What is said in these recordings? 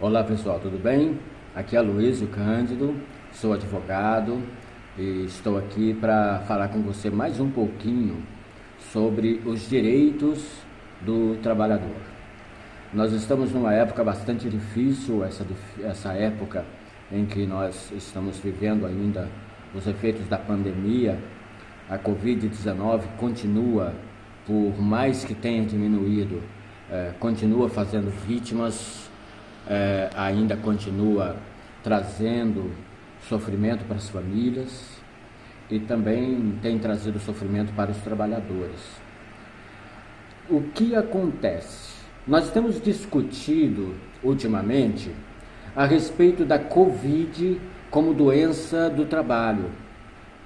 Olá pessoal, tudo bem? Aqui é Luísio Cândido, sou advogado e estou aqui para falar com você mais um pouquinho sobre os direitos do trabalhador. Nós estamos numa época bastante difícil, essa, essa época em que nós estamos vivendo ainda os efeitos da pandemia. A Covid-19 continua, por mais que tenha diminuído, eh, continua fazendo vítimas é, ainda continua trazendo sofrimento para as famílias e também tem trazido sofrimento para os trabalhadores. O que acontece? Nós temos discutido ultimamente a respeito da Covid como doença do trabalho,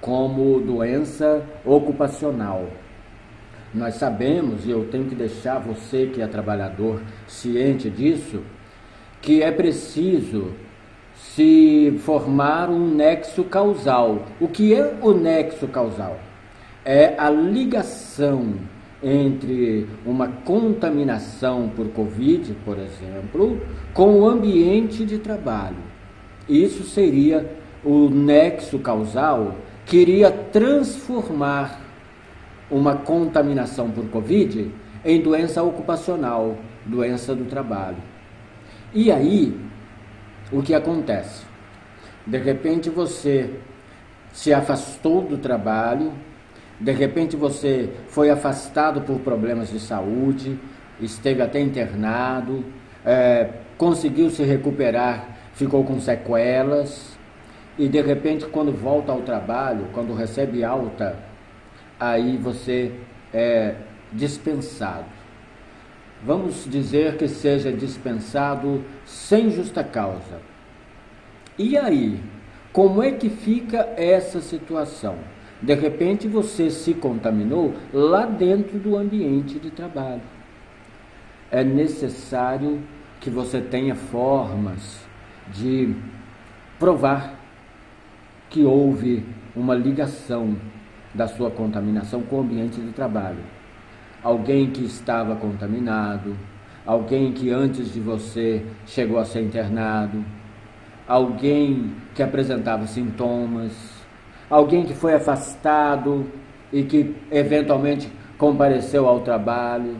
como doença ocupacional. Nós sabemos, e eu tenho que deixar você que é trabalhador ciente disso, que é preciso se formar um nexo causal. O que é o nexo causal? É a ligação entre uma contaminação por Covid, por exemplo, com o ambiente de trabalho. Isso seria o nexo causal que iria transformar uma contaminação por Covid em doença ocupacional, doença do trabalho. E aí, o que acontece? De repente você se afastou do trabalho, de repente você foi afastado por problemas de saúde, esteve até internado, é, conseguiu se recuperar, ficou com sequelas, e de repente, quando volta ao trabalho, quando recebe alta, aí você é dispensado vamos dizer que seja dispensado sem justa causa. E aí, como é que fica essa situação? De repente você se contaminou lá dentro do ambiente de trabalho. É necessário que você tenha formas de provar que houve uma ligação da sua contaminação com o ambiente de trabalho alguém que estava contaminado, alguém que antes de você chegou a ser internado, alguém que apresentava sintomas, alguém que foi afastado e que eventualmente compareceu ao trabalho,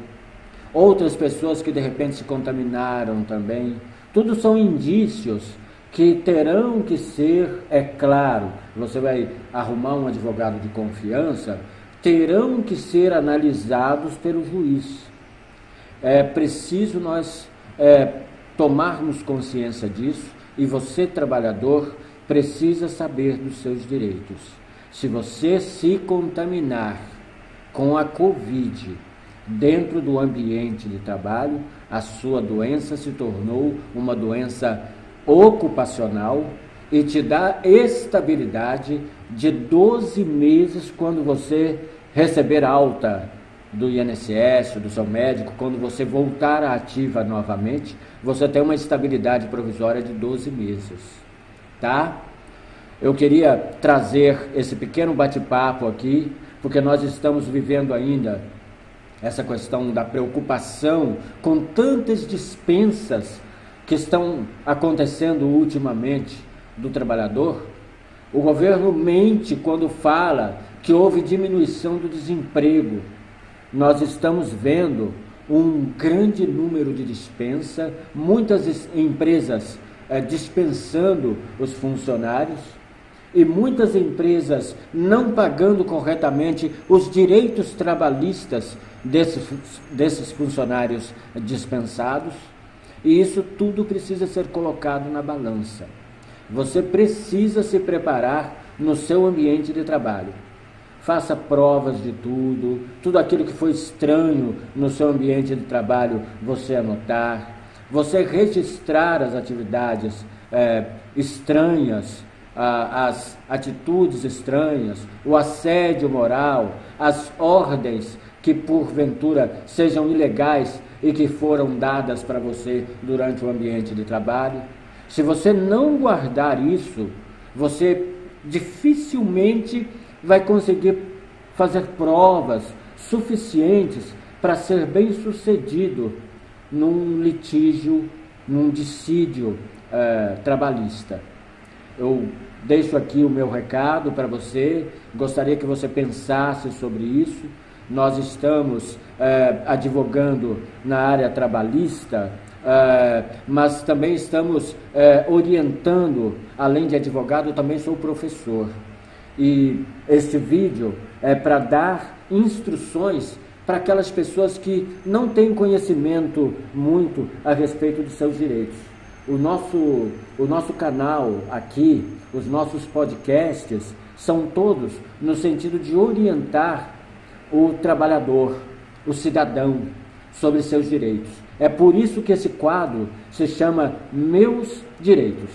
outras pessoas que de repente se contaminaram também. Tudo são indícios que terão que ser, é claro, você vai arrumar um advogado de confiança terão que ser analisados pelo juiz. É preciso nós é, tomarmos consciência disso e você, trabalhador, precisa saber dos seus direitos. Se você se contaminar com a Covid dentro do ambiente de trabalho, a sua doença se tornou uma doença ocupacional e te dá estabilidade de 12 meses quando você receber alta do INSS, do seu médico, quando você voltar à ativa novamente, você tem uma estabilidade provisória de 12 meses, tá? Eu queria trazer esse pequeno bate-papo aqui, porque nós estamos vivendo ainda essa questão da preocupação com tantas dispensas que estão acontecendo ultimamente do trabalhador. O governo mente quando fala que houve diminuição do desemprego. Nós estamos vendo um grande número de dispensa, muitas empresas é, dispensando os funcionários e muitas empresas não pagando corretamente os direitos trabalhistas desses, desses funcionários dispensados. E isso tudo precisa ser colocado na balança. Você precisa se preparar no seu ambiente de trabalho faça provas de tudo, tudo aquilo que foi estranho no seu ambiente de trabalho, você anotar, você registrar as atividades é, estranhas, as atitudes estranhas, o assédio moral, as ordens que porventura sejam ilegais e que foram dadas para você durante o ambiente de trabalho. Se você não guardar isso, você dificilmente vai conseguir fazer provas suficientes para ser bem sucedido num litígio num dissídio é, trabalhista. Eu deixo aqui o meu recado para você, gostaria que você pensasse sobre isso. Nós estamos é, advogando na área trabalhista, é, mas também estamos é, orientando, além de advogado, também sou professor. E este vídeo é para dar instruções para aquelas pessoas que não têm conhecimento muito a respeito dos seus direitos. O nosso, o nosso canal aqui, os nossos podcasts, são todos no sentido de orientar o trabalhador, o cidadão, sobre seus direitos. É por isso que esse quadro se chama Meus Direitos.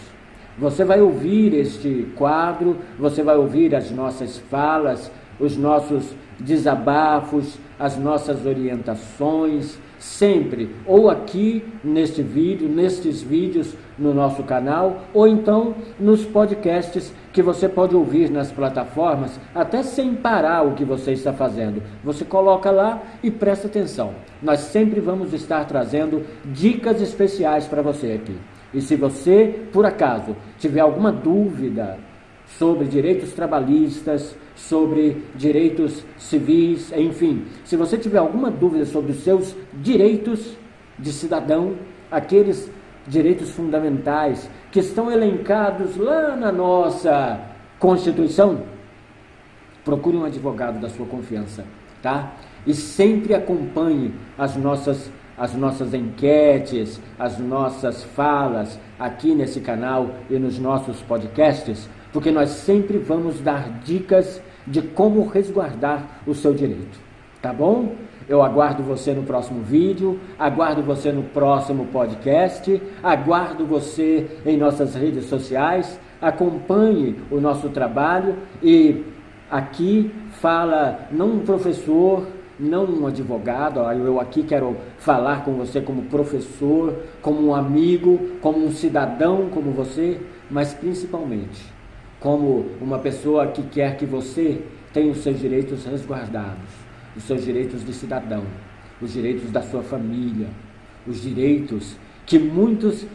Você vai ouvir este quadro, você vai ouvir as nossas falas, os nossos desabafos, as nossas orientações, sempre, ou aqui neste vídeo, nestes vídeos no nosso canal, ou então nos podcasts que você pode ouvir nas plataformas, até sem parar o que você está fazendo. Você coloca lá e presta atenção. Nós sempre vamos estar trazendo dicas especiais para você aqui. E se você, por acaso, tiver alguma dúvida sobre direitos trabalhistas, sobre direitos civis, enfim. Se você tiver alguma dúvida sobre os seus direitos de cidadão, aqueles direitos fundamentais que estão elencados lá na nossa Constituição, procure um advogado da sua confiança, tá? E sempre acompanhe as nossas as nossas enquetes, as nossas falas aqui nesse canal e nos nossos podcasts, porque nós sempre vamos dar dicas de como resguardar o seu direito. Tá bom? Eu aguardo você no próximo vídeo, aguardo você no próximo podcast, aguardo você em nossas redes sociais. Acompanhe o nosso trabalho e aqui fala não um professor, não um advogado, eu aqui quero falar com você como professor, como um amigo, como um cidadão como você, mas principalmente como uma pessoa que quer que você tenha os seus direitos resguardados, os seus direitos de cidadão, os direitos da sua família, os direitos que muitos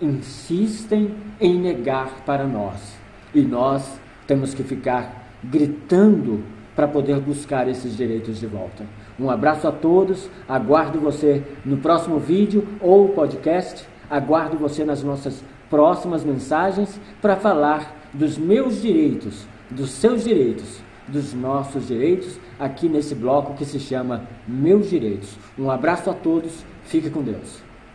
insistem em negar para nós. E nós temos que ficar gritando para poder buscar esses direitos de volta. Um abraço a todos, aguardo você no próximo vídeo ou podcast, aguardo você nas nossas próximas mensagens para falar dos meus direitos, dos seus direitos, dos nossos direitos, aqui nesse bloco que se chama Meus Direitos. Um abraço a todos, fique com Deus.